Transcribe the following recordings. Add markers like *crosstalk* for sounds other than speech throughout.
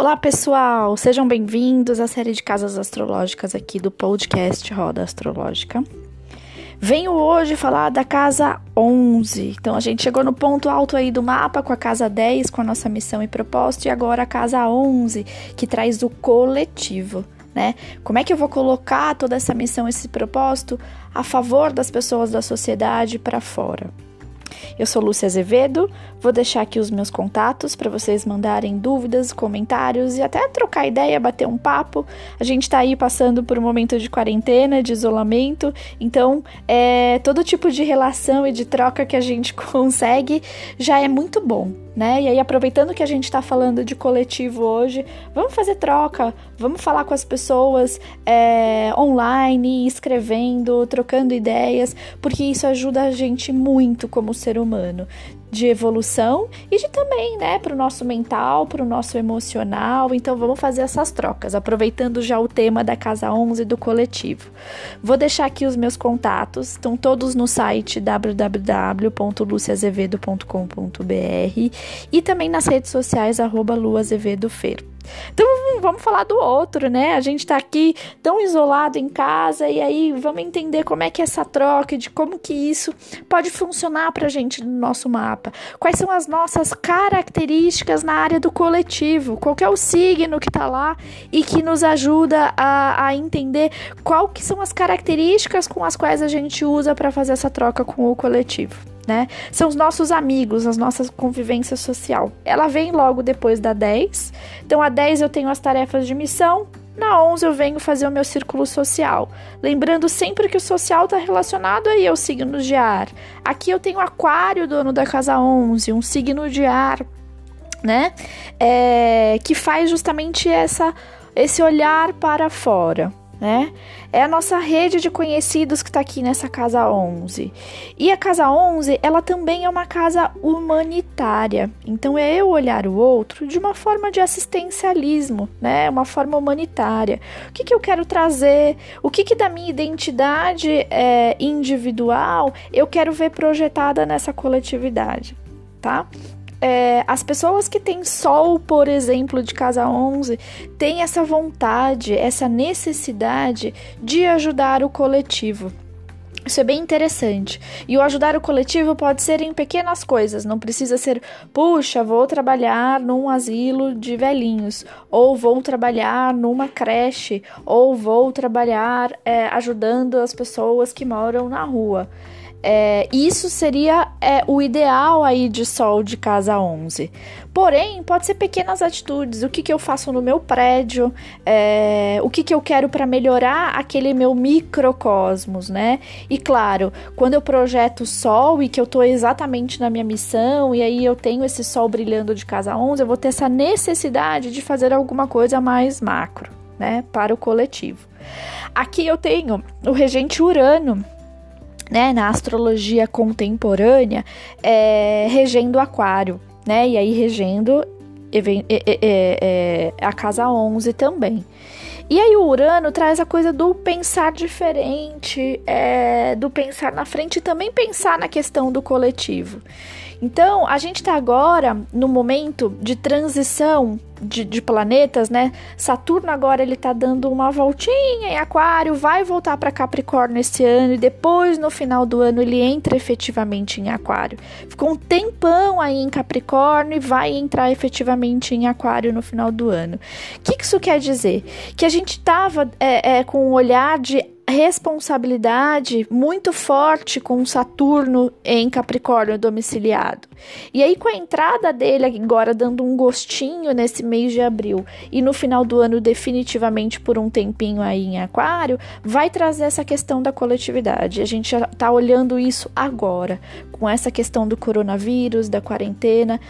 Olá, pessoal! Sejam bem-vindos à série de casas astrológicas aqui do podcast Roda Astrológica. Venho hoje falar da casa 11. Então, a gente chegou no ponto alto aí do mapa com a casa 10, com a nossa missão e propósito, e agora a casa 11, que traz o coletivo. Né? Como é que eu vou colocar toda essa missão, esse propósito a favor das pessoas da sociedade para fora? Eu sou Lúcia Azevedo, vou deixar aqui os meus contatos para vocês mandarem dúvidas, comentários e até trocar ideia, bater um papo. A gente está aí passando por um momento de quarentena, de isolamento, então é, todo tipo de relação e de troca que a gente *laughs* consegue já é muito bom né? E aí, aproveitando que a gente está falando de coletivo hoje, vamos fazer troca, vamos falar com as pessoas é, online, escrevendo, trocando ideias, porque isso ajuda a gente muito como ser humano de evolução e de também, né, para o nosso mental, para o nosso emocional. Então vamos fazer essas trocas, aproveitando já o tema da casa 11 do coletivo. Vou deixar aqui os meus contatos, estão todos no site www.luciazevedo.com.br e também nas redes sociais arroba luazevedofeiro. Então vamos falar do outro, né? A gente tá aqui tão isolado em casa e aí vamos entender como é que é essa troca, de como que isso pode funcionar pra gente no nosso mapa. Quais são as nossas características na área do coletivo? Qual é o signo que tá lá e que nos ajuda a, a entender qual que são as características com as quais a gente usa para fazer essa troca com o coletivo né? São os nossos amigos, as nossas convivência social. Ela vem logo depois da 10. Então, a 10 eu tenho as tarefas de missão, na 11 eu venho fazer o meu círculo social. Lembrando sempre que o social está relacionado aí aos signos de ar. Aqui eu tenho Aquário, dono da casa 11, um signo de ar, né? É, que faz justamente essa, esse olhar para fora né? É a nossa rede de conhecidos que está aqui nessa casa 11. E a casa 11, ela também é uma casa humanitária. Então é eu olhar o outro de uma forma de assistencialismo, né? Uma forma humanitária. O que, que eu quero trazer? O que, que da minha identidade é, individual eu quero ver projetada nessa coletividade, tá? É, as pessoas que têm sol, por exemplo, de casa 11, têm essa vontade, essa necessidade de ajudar o coletivo. Isso é bem interessante. E o ajudar o coletivo pode ser em pequenas coisas, não precisa ser, puxa, vou trabalhar num asilo de velhinhos, ou vou trabalhar numa creche, ou vou trabalhar é, ajudando as pessoas que moram na rua. É, isso seria é, o ideal aí de sol de casa 11. Porém, pode ser pequenas atitudes. O que, que eu faço no meu prédio, é, o que, que eu quero para melhorar aquele meu microcosmos, né? E claro, quando eu projeto sol e que eu estou exatamente na minha missão, e aí eu tenho esse sol brilhando de casa 11, eu vou ter essa necessidade de fazer alguma coisa mais macro, né? Para o coletivo. Aqui eu tenho o regente Urano né, na astrologia contemporânea, é, regendo Aquário, né? E aí regendo é, é, a casa 11 também. E aí o Urano traz a coisa do pensar diferente, é, do pensar na frente e também pensar na questão do coletivo. Então, a gente está agora no momento de transição de, de, planetas, né? Saturno agora ele tá dando uma voltinha em Aquário, vai voltar para Capricórnio esse ano e depois no final do ano ele entra efetivamente em Aquário. Ficou um tempão aí em Capricórnio e vai entrar efetivamente em Aquário no final do ano. O que, que isso quer dizer? Que a gente tava é, é, com um olhar de responsabilidade muito forte com Saturno em Capricórnio domiciliado. E aí, com a entrada dele agora dando um gostinho nesse mês de abril e no final do ano, definitivamente por um tempinho aí em Aquário, vai trazer essa questão da coletividade. A gente já está olhando isso agora, com essa questão do coronavírus, da quarentena.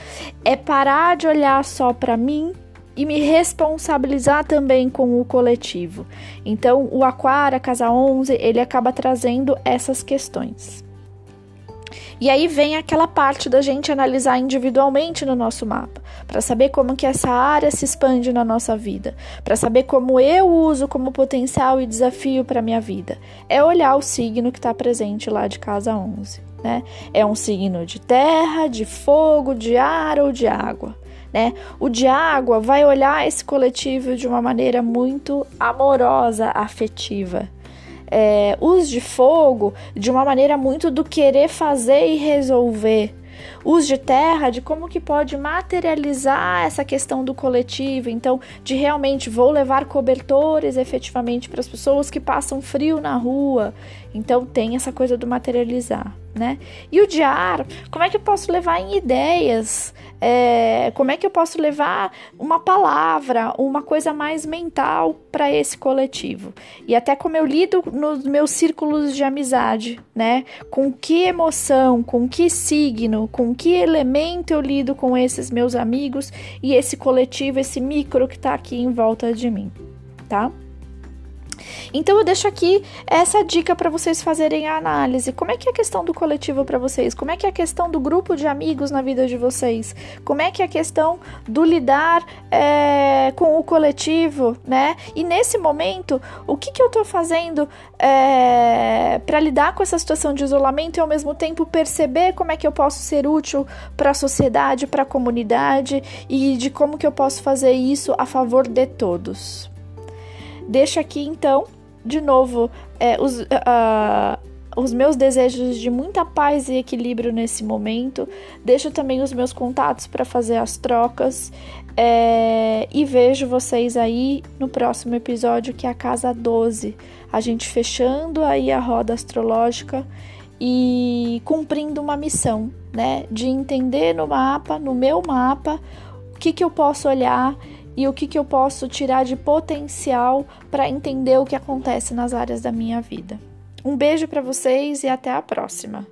É parar de olhar só para mim e me responsabilizar também com o coletivo. Então, o Aquário, a casa 11, ele acaba trazendo essas questões. E aí vem aquela parte da gente analisar individualmente no nosso mapa, para saber como que essa área se expande na nossa vida, para saber como eu uso como potencial e desafio para minha vida. É olhar o signo que está presente lá de casa 11, né? É um signo de terra, de fogo, de ar ou de água né? O de água vai olhar esse coletivo de uma maneira muito amorosa, afetiva. É, os de fogo de uma maneira muito do querer fazer e resolver, os de terra, de como que pode materializar essa questão do coletivo, então de realmente vou levar cobertores efetivamente para as pessoas que passam frio na rua. Então tem essa coisa do materializar, né? E o ar, como é que eu posso levar em ideias? É, como é que eu posso levar uma palavra, uma coisa mais mental para esse coletivo? E até como eu lido nos meus círculos de amizade, né? Com que emoção, com que signo, com que elemento eu lido com esses meus amigos e esse coletivo, esse micro que está aqui em volta de mim, tá? Então eu deixo aqui essa dica para vocês fazerem a análise. Como é que é a questão do coletivo para vocês? Como é que é a questão do grupo de amigos na vida de vocês? Como é que é a questão do lidar é, com o coletivo, né? E nesse momento, o que, que eu estou fazendo é, para lidar com essa situação de isolamento e ao mesmo tempo perceber como é que eu posso ser útil para a sociedade, para a comunidade e de como que eu posso fazer isso a favor de todos. Deixo aqui então, de novo, é, os, uh, os meus desejos de muita paz e equilíbrio nesse momento. Deixo também os meus contatos para fazer as trocas. É, e vejo vocês aí no próximo episódio, que é a casa 12. A gente fechando aí a roda astrológica e cumprindo uma missão, né? De entender no mapa, no meu mapa, o que, que eu posso olhar e o que, que eu posso tirar de potencial para entender o que acontece nas áreas da minha vida. Um beijo para vocês e até a próxima!